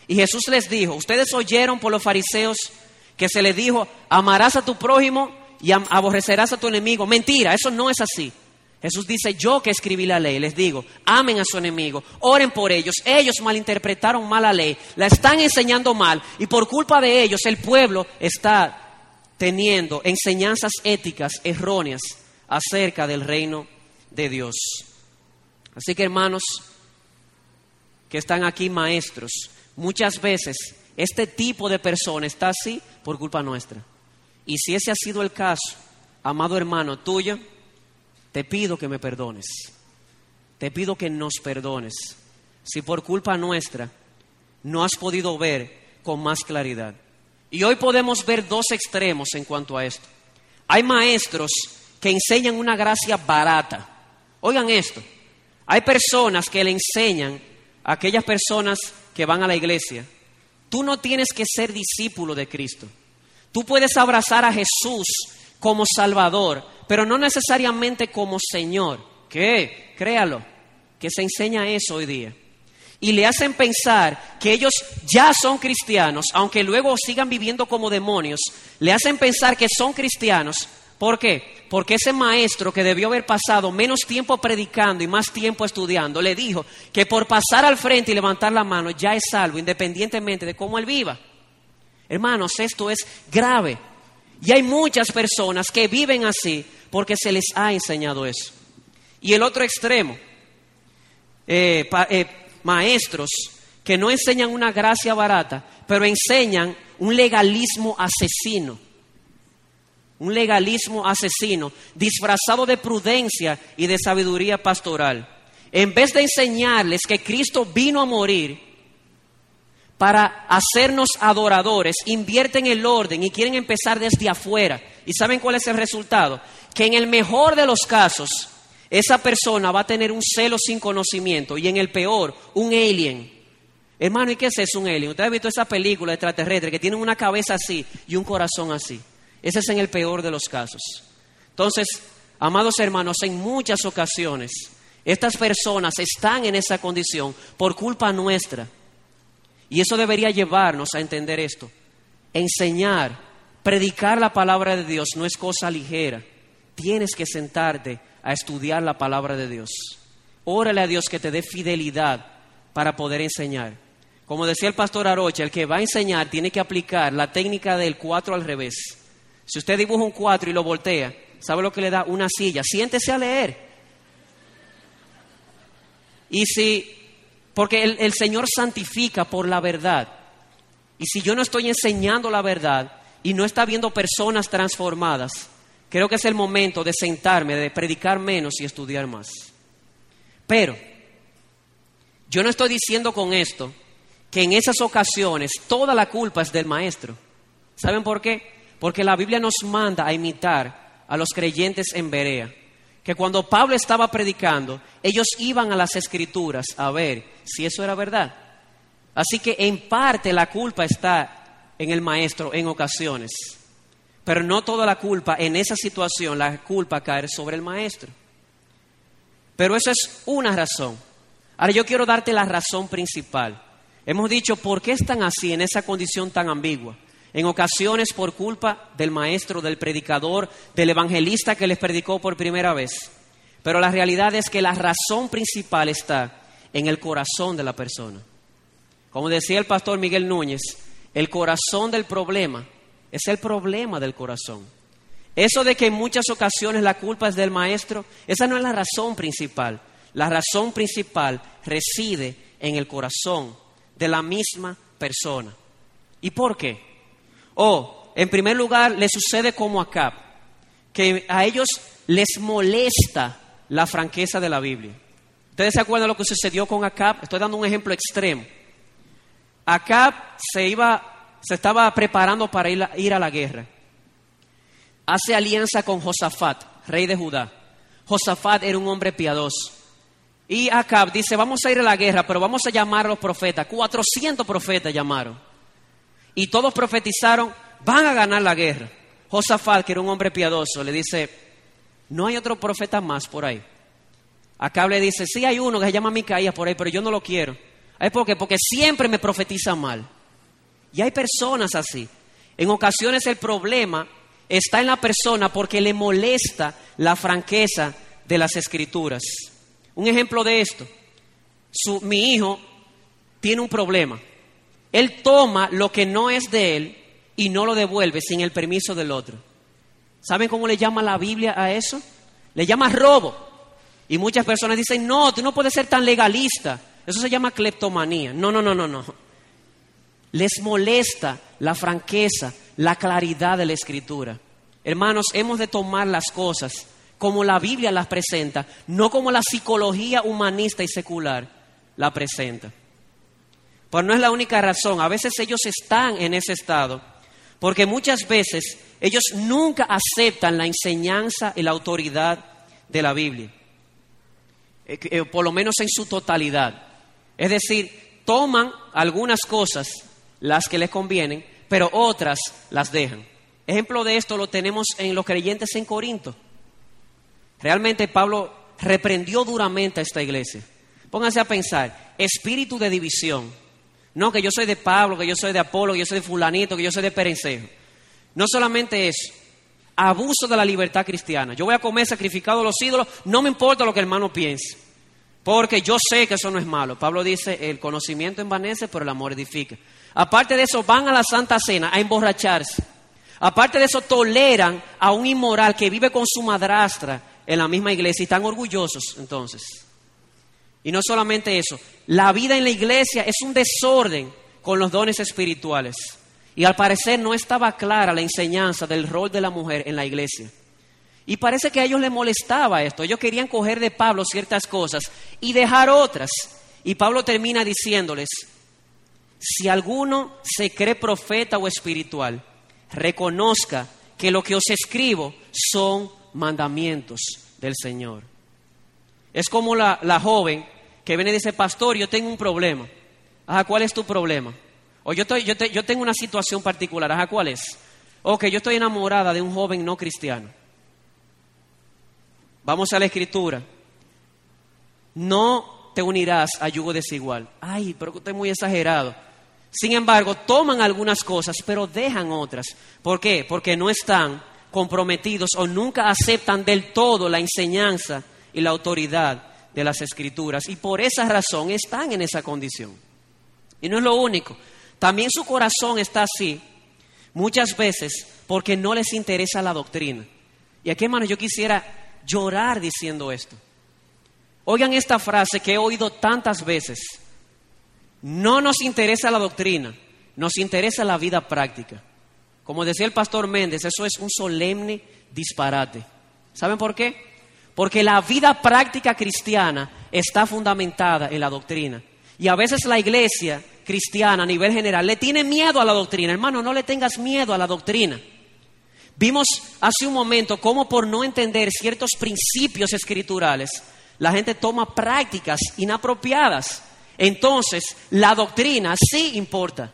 Y Jesús les dijo, ustedes oyeron por los fariseos que se les dijo, amarás a tu prójimo y aborrecerás a tu enemigo. Mentira, eso no es así. Jesús dice, yo que escribí la ley, les digo, amen a su enemigo, oren por ellos. Ellos malinterpretaron mal la ley, la están enseñando mal y por culpa de ellos el pueblo está teniendo enseñanzas éticas erróneas acerca del reino de Dios. Así que hermanos que están aquí maestros, muchas veces este tipo de persona está así por culpa nuestra. Y si ese ha sido el caso, amado hermano tuyo, te pido que me perdones. Te pido que nos perdones. Si por culpa nuestra no has podido ver con más claridad. Y hoy podemos ver dos extremos en cuanto a esto. Hay maestros que enseñan una gracia barata. Oigan esto. Hay personas que le enseñan a aquellas personas que van a la iglesia. Tú no tienes que ser discípulo de Cristo. Tú puedes abrazar a Jesús como Salvador, pero no necesariamente como Señor. ¿Qué? Créalo, que se enseña eso hoy día. Y le hacen pensar que ellos ya son cristianos, aunque luego sigan viviendo como demonios, le hacen pensar que son cristianos. ¿Por qué? Porque ese maestro que debió haber pasado menos tiempo predicando y más tiempo estudiando, le dijo que por pasar al frente y levantar la mano ya es salvo, independientemente de cómo él viva. Hermanos, esto es grave. Y hay muchas personas que viven así porque se les ha enseñado eso. Y el otro extremo, eh, eh, maestros que no enseñan una gracia barata, pero enseñan un legalismo asesino. Un legalismo asesino, disfrazado de prudencia y de sabiduría pastoral. En vez de enseñarles que Cristo vino a morir para hacernos adoradores, invierten el orden y quieren empezar desde afuera. ¿Y saben cuál es el resultado? Que en el mejor de los casos, esa persona va a tener un celo sin conocimiento y en el peor, un alien. Hermano, ¿y qué es eso, un alien? Usted ha visto esa película extraterrestre que tienen una cabeza así y un corazón así. Ese es en el peor de los casos. Entonces, amados hermanos, en muchas ocasiones, estas personas están en esa condición por culpa nuestra y eso debería llevarnos a entender esto. Enseñar, predicar la palabra de Dios no es cosa ligera. Tienes que sentarte a estudiar la palabra de Dios. Órale a Dios que te dé fidelidad para poder enseñar. Como decía el pastor Arocha, el que va a enseñar tiene que aplicar la técnica del cuatro al revés. Si usted dibuja un cuatro y lo voltea, ¿sabe lo que le da? Una silla. Siéntese a leer. Y si, porque el, el Señor santifica por la verdad. Y si yo no estoy enseñando la verdad y no está viendo personas transformadas, creo que es el momento de sentarme, de predicar menos y estudiar más. Pero yo no estoy diciendo con esto que en esas ocasiones toda la culpa es del maestro. ¿Saben por qué? Porque la Biblia nos manda a imitar a los creyentes en Berea. Que cuando Pablo estaba predicando, ellos iban a las escrituras a ver si eso era verdad. Así que en parte la culpa está en el maestro en ocasiones. Pero no toda la culpa en esa situación, la culpa cae sobre el maestro. Pero eso es una razón. Ahora yo quiero darte la razón principal. Hemos dicho, ¿por qué están así en esa condición tan ambigua? En ocasiones por culpa del maestro, del predicador, del evangelista que les predicó por primera vez. Pero la realidad es que la razón principal está en el corazón de la persona. Como decía el pastor Miguel Núñez, el corazón del problema es el problema del corazón. Eso de que en muchas ocasiones la culpa es del maestro, esa no es la razón principal. La razón principal reside en el corazón de la misma persona. ¿Y por qué? O, en primer lugar, le sucede como a Cap, que a ellos les molesta la franqueza de la Biblia. ¿Ustedes se acuerdan de lo que sucedió con Acab? Estoy dando un ejemplo extremo. Acab se iba, se estaba preparando para ir a, ir a la guerra. Hace alianza con Josafat, rey de Judá. Josafat era un hombre piadoso. Y Acab dice, vamos a ir a la guerra, pero vamos a llamar a los profetas. 400 profetas llamaron y todos profetizaron, van a ganar la guerra. Josafat, que era un hombre piadoso, le dice, no hay otro profeta más por ahí. Acá le dice, sí hay uno que se llama Micaías por ahí, pero yo no lo quiero. ¿Es porque Porque siempre me profetiza mal. Y hay personas así. En ocasiones el problema está en la persona porque le molesta la franqueza de las escrituras. Un ejemplo de esto, mi hijo tiene un problema. Él toma lo que no es de él y no lo devuelve sin el permiso del otro. ¿Saben cómo le llama la Biblia a eso? Le llama robo. Y muchas personas dicen, no, tú no puedes ser tan legalista. Eso se llama cleptomanía. No, no, no, no, no. Les molesta la franqueza, la claridad de la escritura. Hermanos, hemos de tomar las cosas como la Biblia las presenta, no como la psicología humanista y secular la presenta. Pero no es la única razón. A veces ellos están en ese estado porque muchas veces ellos nunca aceptan la enseñanza y la autoridad de la Biblia, eh, eh, por lo menos en su totalidad. Es decir, toman algunas cosas, las que les convienen, pero otras las dejan. Ejemplo de esto lo tenemos en los creyentes en Corinto. Realmente Pablo reprendió duramente a esta iglesia. Pónganse a pensar, espíritu de división no, que yo soy de Pablo, que yo soy de Apolo, que yo soy de fulanito, que yo soy de Perencejo. No solamente eso, abuso de la libertad cristiana. Yo voy a comer sacrificado a los ídolos, no me importa lo que el hermano piense, porque yo sé que eso no es malo. Pablo dice, el conocimiento envanece, pero el amor edifica. Aparte de eso, van a la Santa Cena a emborracharse. Aparte de eso, toleran a un inmoral que vive con su madrastra en la misma iglesia y están orgullosos entonces. Y no solamente eso, la vida en la iglesia es un desorden con los dones espirituales. Y al parecer no estaba clara la enseñanza del rol de la mujer en la iglesia. Y parece que a ellos les molestaba esto. Ellos querían coger de Pablo ciertas cosas y dejar otras. Y Pablo termina diciéndoles, si alguno se cree profeta o espiritual, reconozca que lo que os escribo son mandamientos del Señor. Es como la, joven que viene y dice, pastor, yo tengo un problema. Ajá, ¿cuál es tu problema? O yo, estoy, yo, yo tengo una situación particular. Ajá, ¿cuál es? Ok, yo estoy enamorada de un joven no cristiano. Vamos a la escritura. No te unirás a yugo desigual. Ay, pero usted es muy exagerado. Sin embargo, toman algunas cosas, pero dejan otras. ¿Por qué? Porque no están comprometidos o nunca aceptan del todo la enseñanza y la autoridad de las escrituras y por esa razón están en esa condición. Y no es lo único, también su corazón está así muchas veces porque no les interesa la doctrina. Y aquí, hermano, yo quisiera llorar diciendo esto. Oigan esta frase que he oído tantas veces. No nos interesa la doctrina, nos interesa la vida práctica. Como decía el pastor Méndez, eso es un solemne disparate. ¿Saben por qué? Porque la vida práctica cristiana está fundamentada en la doctrina. Y a veces la iglesia cristiana a nivel general le tiene miedo a la doctrina. Hermano, no le tengas miedo a la doctrina. Vimos hace un momento cómo por no entender ciertos principios escriturales, la gente toma prácticas inapropiadas. Entonces, la doctrina sí importa.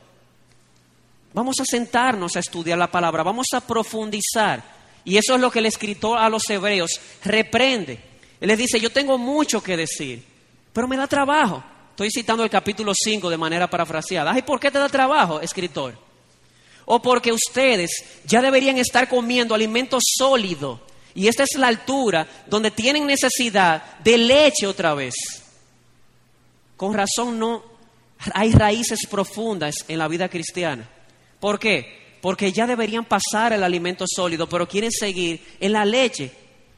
Vamos a sentarnos a estudiar la palabra, vamos a profundizar. Y eso es lo que el escritor a los hebreos reprende. Él les dice, yo tengo mucho que decir, pero me da trabajo. Estoy citando el capítulo 5 de manera parafraseada. ¿y por qué te da trabajo, escritor? O porque ustedes ya deberían estar comiendo alimento sólido. Y esta es la altura donde tienen necesidad de leche otra vez. Con razón no hay raíces profundas en la vida cristiana. ¿Por qué? Porque ya deberían pasar el alimento sólido, pero quieren seguir en la leche.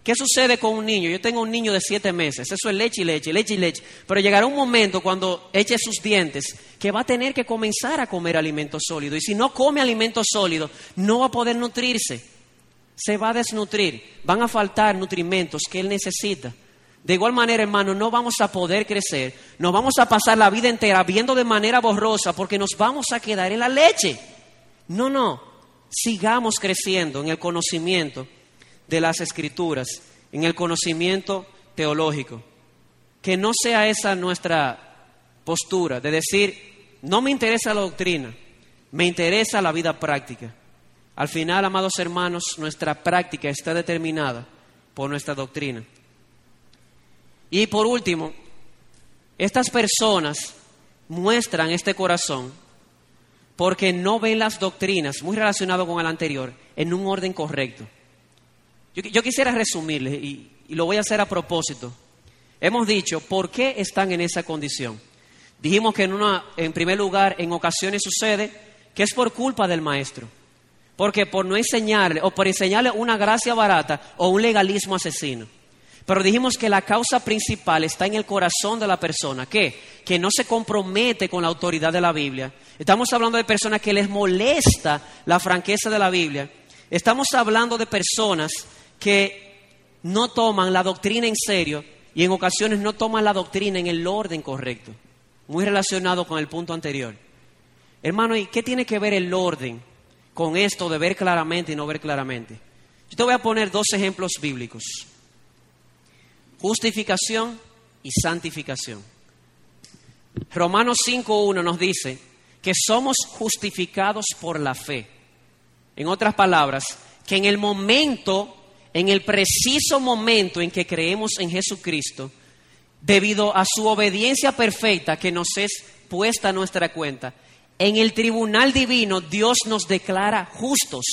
¿Qué sucede con un niño? Yo tengo un niño de siete meses, eso es leche y leche, leche y leche. Pero llegará un momento cuando eche sus dientes que va a tener que comenzar a comer alimento sólido. Y si no come alimento sólido, no va a poder nutrirse. Se va a desnutrir. Van a faltar nutrimentos que él necesita. De igual manera, hermano, no vamos a poder crecer, nos vamos a pasar la vida entera viendo de manera borrosa porque nos vamos a quedar en la leche. No, no, sigamos creciendo en el conocimiento de las escrituras, en el conocimiento teológico. Que no sea esa nuestra postura de decir, no me interesa la doctrina, me interesa la vida práctica. Al final, amados hermanos, nuestra práctica está determinada por nuestra doctrina. Y por último, estas personas muestran este corazón porque no ven las doctrinas, muy relacionado con el anterior, en un orden correcto. Yo, quisiera resumirles y, y lo voy a hacer a propósito. Hemos dicho, ¿por qué están en esa condición? Dijimos que en, una, en primer lugar, en ocasiones sucede que es por culpa del maestro. Porque por no enseñarle o por enseñarle una gracia barata o un legalismo asesino. Pero dijimos que la causa principal está en el corazón de la persona, ¿qué? Que no se compromete con la autoridad de la Biblia. Estamos hablando de personas que les molesta la franqueza de la Biblia. Estamos hablando de personas que no toman la doctrina en serio y en ocasiones no toman la doctrina en el orden correcto. Muy relacionado con el punto anterior. Hermano, ¿y qué tiene que ver el orden con esto de ver claramente y no ver claramente? Yo te voy a poner dos ejemplos bíblicos justificación y santificación. Romanos 5.1 nos dice que somos justificados por la fe. En otras palabras, que en el momento, en el preciso momento en que creemos en Jesucristo, debido a su obediencia perfecta que nos es puesta a nuestra cuenta, en el tribunal divino Dios nos declara justos.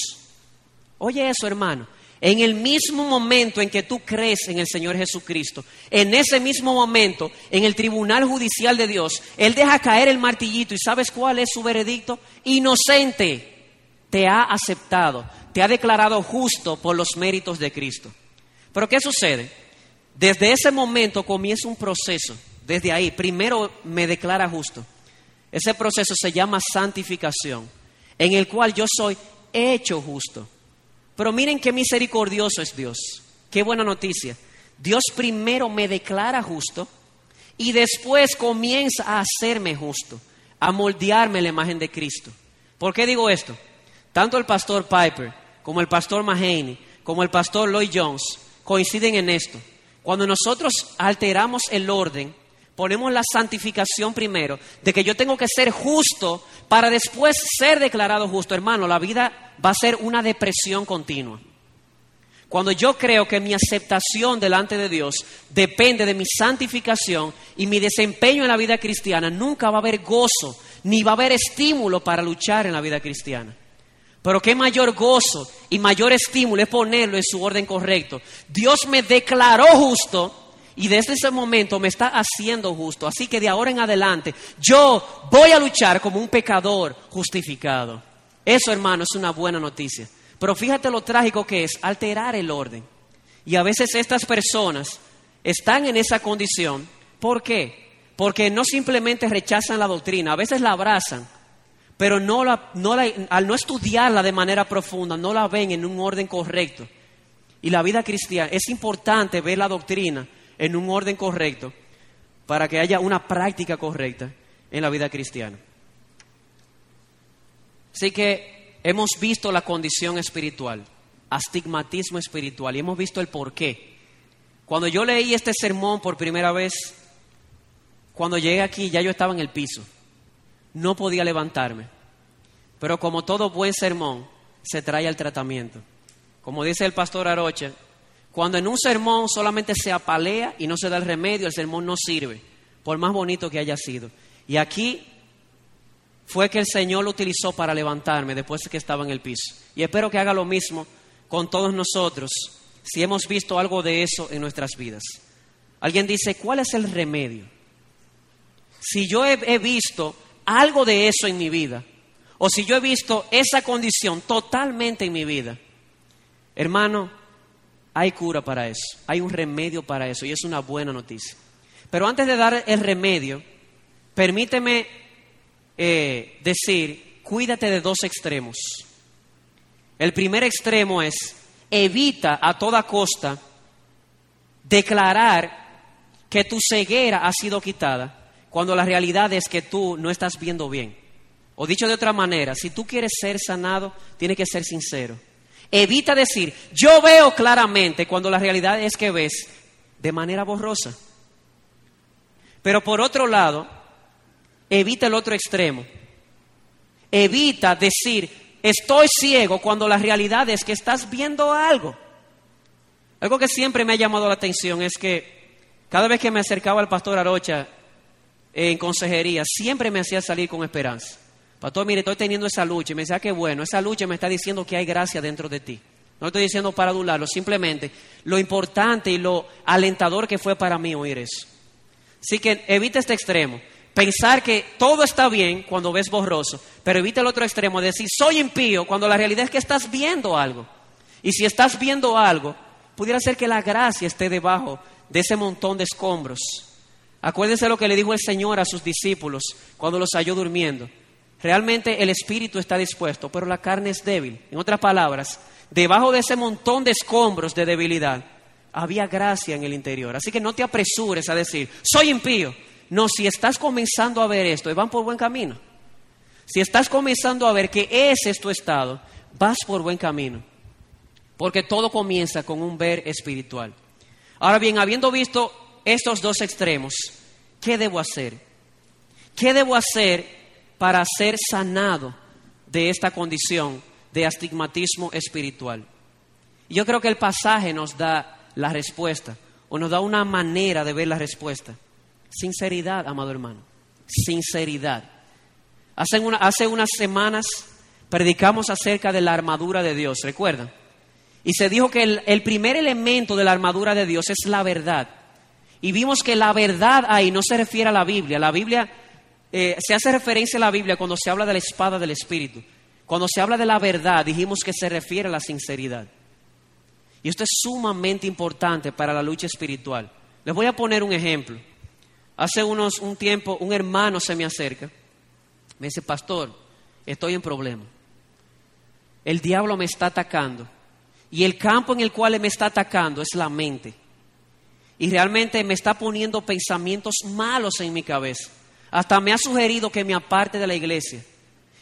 Oye eso, hermano. En el mismo momento en que tú crees en el Señor Jesucristo, en ese mismo momento, en el tribunal judicial de Dios, Él deja caer el martillito y ¿sabes cuál es su veredicto? Inocente, te ha aceptado, te ha declarado justo por los méritos de Cristo. Pero ¿qué sucede? Desde ese momento comienza un proceso, desde ahí, primero me declara justo. Ese proceso se llama santificación, en el cual yo soy hecho justo. Pero miren qué misericordioso es Dios. Qué buena noticia. Dios primero me declara justo y después comienza a hacerme justo, a moldearme la imagen de Cristo. ¿Por qué digo esto? Tanto el pastor Piper como el pastor Mahaney, como el pastor Lloyd Jones coinciden en esto. Cuando nosotros alteramos el orden, ponemos la santificación primero, de que yo tengo que ser justo para después ser declarado justo. Hermano, la vida va a ser una depresión continua. Cuando yo creo que mi aceptación delante de Dios depende de mi santificación y mi desempeño en la vida cristiana, nunca va a haber gozo, ni va a haber estímulo para luchar en la vida cristiana. Pero qué mayor gozo y mayor estímulo es ponerlo en su orden correcto. Dios me declaró justo y desde ese momento me está haciendo justo. Así que de ahora en adelante yo voy a luchar como un pecador justificado. Eso, hermano, es una buena noticia. Pero fíjate lo trágico que es alterar el orden. Y a veces estas personas están en esa condición. ¿Por qué? Porque no simplemente rechazan la doctrina, a veces la abrazan, pero no la, no la, al no estudiarla de manera profunda, no la ven en un orden correcto. Y la vida cristiana, es importante ver la doctrina en un orden correcto para que haya una práctica correcta en la vida cristiana. Así que hemos visto la condición espiritual, astigmatismo espiritual, y hemos visto el por qué. Cuando yo leí este sermón por primera vez, cuando llegué aquí ya yo estaba en el piso, no podía levantarme, pero como todo buen sermón, se trae al tratamiento. Como dice el pastor Arocha, cuando en un sermón solamente se apalea y no se da el remedio, el sermón no sirve, por más bonito que haya sido. Y aquí fue que el Señor lo utilizó para levantarme después de que estaba en el piso. Y espero que haga lo mismo con todos nosotros si hemos visto algo de eso en nuestras vidas. Alguien dice, ¿cuál es el remedio? Si yo he, visto algo de eso en mi vida, o si yo he visto esa condición totalmente en mi vida, hermano, hay cura para eso, hay un remedio para eso y es una buena noticia. Pero antes de dar el remedio, permíteme eh, decir, cuídate de dos extremos. El primer extremo es, evita a toda costa declarar que tu ceguera ha sido quitada cuando la realidad es que tú no estás viendo bien. O dicho de otra manera, si tú quieres ser sanado, tienes que ser sincero. Evita decir, yo veo claramente cuando la realidad es que ves de manera borrosa. Pero por otro lado, evita el otro extremo. Evita decir, estoy ciego cuando la realidad es que estás viendo algo. Algo que siempre me ha llamado la atención es que cada vez que me acercaba al pastor Arocha en consejería, siempre me hacía salir con esperanza. Pastor, mire, estoy teniendo esa lucha. Y me decía, que bueno, esa lucha me está diciendo que hay gracia dentro de ti. No estoy diciendo para adularlo, simplemente lo importante y lo alentador que fue para mí oír eso. Así que evita este extremo pensar que todo está bien cuando ves borroso, pero evita el otro extremo, decir soy impío cuando la realidad es que estás viendo algo. Y si estás viendo algo, pudiera ser que la gracia esté debajo de ese montón de escombros. Acuérdense lo que le dijo el Señor a sus discípulos cuando los halló durmiendo. Realmente el espíritu está dispuesto, pero la carne es débil. En otras palabras, debajo de ese montón de escombros de debilidad, había gracia en el interior. Así que no te apresures a decir, soy impío. No, si estás comenzando a ver esto, van por buen camino. Si estás comenzando a ver que ese es tu estado, vas por buen camino. Porque todo comienza con un ver espiritual. Ahora bien, habiendo visto estos dos extremos, ¿qué debo hacer? ¿Qué debo hacer para ser sanado de esta condición de astigmatismo espiritual? Yo creo que el pasaje nos da la respuesta o nos da una manera de ver la respuesta. Sinceridad, amado hermano. Sinceridad. Hace, hace unas semanas predicamos acerca de la armadura de Dios, ¿recuerdan? Y se dijo que el, primer elemento de la armadura de Dios es la verdad. Y vimos que la verdad ahí no se refiere a la Biblia. La Biblia eh, se hace referencia a la Biblia cuando se habla de la espada del Espíritu. Cuando se habla de la verdad, dijimos que se refiere a la sinceridad. Y esto es sumamente importante para la lucha espiritual. Les voy a poner un ejemplo. Hace unos un tiempo un hermano se me acerca, me dice, pastor, estoy en problema. El diablo me está atacando y el campo en el cual me está atacando es la mente. Y realmente me está poniendo pensamientos malos en mi cabeza. Hasta me ha sugerido que me aparte de la iglesia.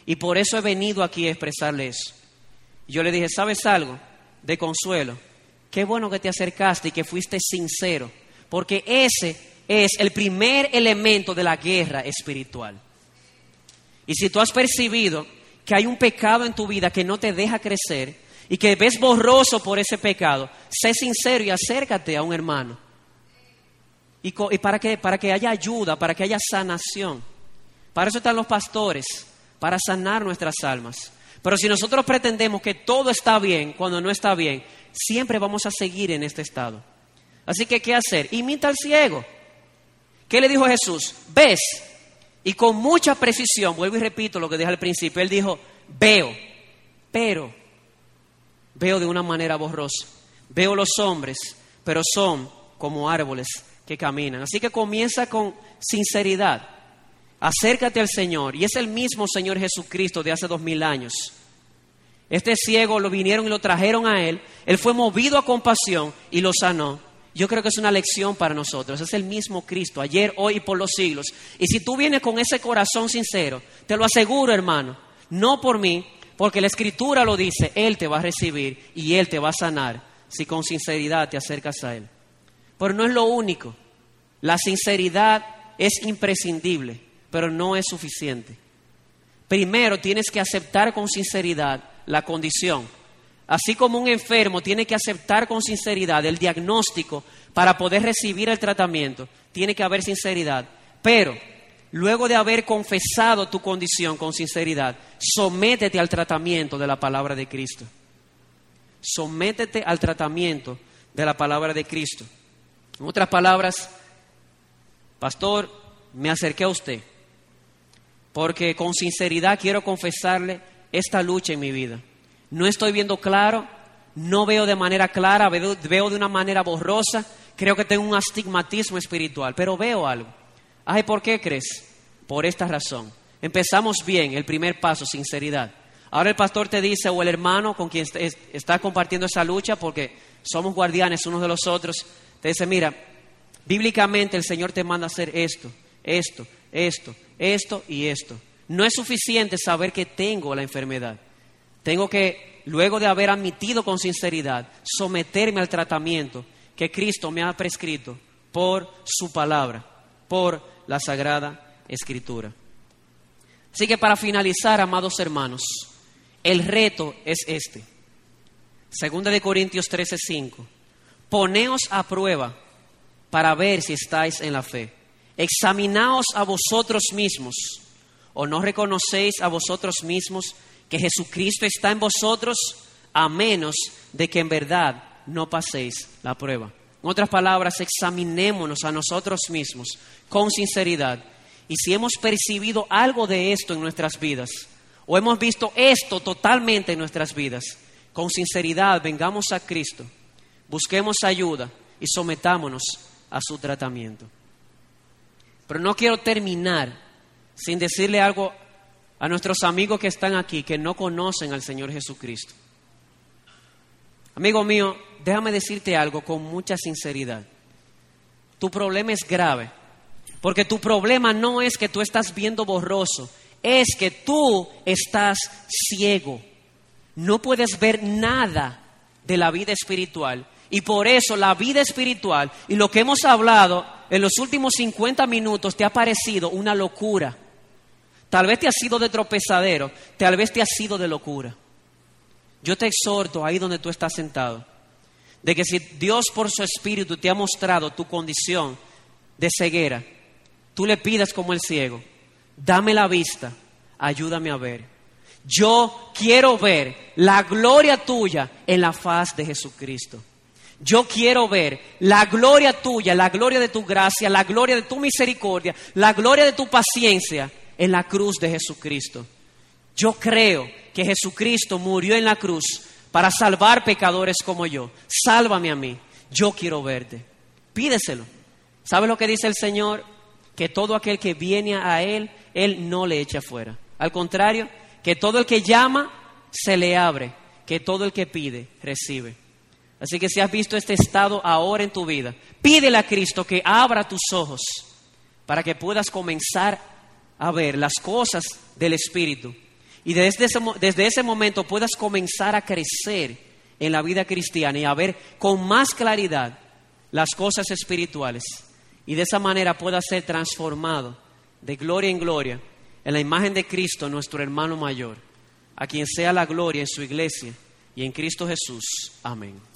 Y por eso he venido aquí a expresarle eso. yo le dije, ¿sabes algo? De consuelo. Qué bueno que te acercaste y que fuiste sincero. Porque ese es el primer elemento de la guerra espiritual. Y si tú has percibido que hay un pecado en tu vida que no te deja crecer y que ves borroso por ese pecado, sé sincero y acércate a un hermano. Y, para, que, para que haya ayuda, para que haya sanación. Para eso están los pastores, para sanar nuestras almas. Pero si nosotros pretendemos que todo está bien cuando no está bien, siempre vamos a seguir en este estado. Así que, ¿qué hacer? Imita al ciego. ¿Qué le dijo Jesús? Ves. Y con mucha precisión, vuelvo y repito lo que dije al principio, él dijo, veo, pero veo de una manera borrosa. Veo los hombres, pero son como árboles que caminan. Así que comienza con sinceridad. Acércate al Señor. Y es el mismo Señor Jesucristo de hace dos mil años. Este ciego lo vinieron y lo trajeron a Él. Él fue movido a compasión y lo sanó. Yo creo que es una lección para nosotros. Es el mismo Cristo, ayer, hoy y por los siglos. Y si tú vienes con ese corazón sincero, te lo aseguro, hermano, no por mí, porque la Escritura lo dice, Él te va a recibir y Él te va a sanar si con sinceridad te acercas a Él. Pero no es lo único. La sinceridad es imprescindible, pero no es suficiente. Primero tienes que aceptar con sinceridad la condición. Así como un enfermo tiene que aceptar con sinceridad el diagnóstico para poder recibir el tratamiento, tiene que haber sinceridad. Pero luego de haber confesado tu condición con sinceridad, sométete al tratamiento de la palabra de Cristo. Sométete al tratamiento de la palabra de Cristo. En otras palabras, pastor, me acerqué a usted porque con sinceridad quiero confesarle esta lucha en mi vida. No estoy viendo claro, no veo de manera clara, veo, de una manera borrosa, creo que tengo un astigmatismo espiritual, pero veo algo. Ay, ¿por qué crees? Por esta razón. Empezamos bien, el primer paso, sinceridad. Ahora el pastor te dice, o el hermano con quien está compartiendo esa lucha, porque somos guardianes unos de los otros, te dice, mira, bíblicamente el Señor te manda a hacer esto, esto, esto, esto y esto. No es suficiente saber que tengo la enfermedad. Tengo que, luego de haber admitido con sinceridad, someterme al tratamiento que Cristo me ha prescrito por su palabra, por la Sagrada Escritura. Así que para finalizar, amados hermanos, el reto es este. Segunda de Corintios 13:5. Poneos a prueba para ver si estáis en la fe. Examinaos a vosotros mismos, o no reconocéis a vosotros mismos que Jesucristo está en vosotros, a menos de que en verdad no paséis la prueba. En otras palabras, examinémonos a nosotros mismos con sinceridad. Y si hemos percibido algo de esto en nuestras vidas, o hemos visto esto totalmente en nuestras vidas, con sinceridad vengamos a Cristo, busquemos ayuda y sometámonos a su tratamiento. Pero no quiero terminar sin decirle algo a nuestros amigos que están aquí, que no conocen al Señor Jesucristo. Amigo mío, déjame decirte algo con mucha sinceridad. Tu problema es grave, porque tu problema no es que tú estás viendo borroso, es que tú estás ciego. No puedes ver nada de la vida espiritual. Y por eso la vida espiritual y lo que hemos hablado en los últimos 50 minutos te ha parecido una locura. Tal vez te ha sido de tropezadero, tal vez te ha sido de locura. Yo te exhorto ahí donde tú estás sentado, de que si Dios por su espíritu te ha mostrado tu condición de ceguera, tú le pidas como el ciego, dame la vista, ayúdame a ver. Yo quiero ver la gloria tuya en la faz de Jesucristo. Yo quiero ver la gloria tuya, la gloria de tu gracia, la gloria de tu misericordia, la gloria de tu paciencia en la cruz de Jesucristo. Yo creo que Jesucristo murió en la cruz para salvar pecadores como yo. Sálvame a mí. Yo quiero verte. Pídeselo. ¿Sabe lo que dice el Señor? Que todo aquel que viene a Él, Él no le echa fuera. Al contrario, que todo el que llama, se le abre. Que todo el que pide, recibe. Así que si has visto este estado ahora en tu vida, pídele a Cristo que abra tus ojos para que puedas comenzar a ver las cosas del Espíritu y desde ese, desde ese momento puedas comenzar a crecer en la vida cristiana y a ver con más claridad las cosas espirituales y de esa manera puedas ser transformado de gloria en gloria en la imagen de Cristo, nuestro hermano mayor, a quien sea la gloria en su iglesia y en Cristo Jesús. Amén.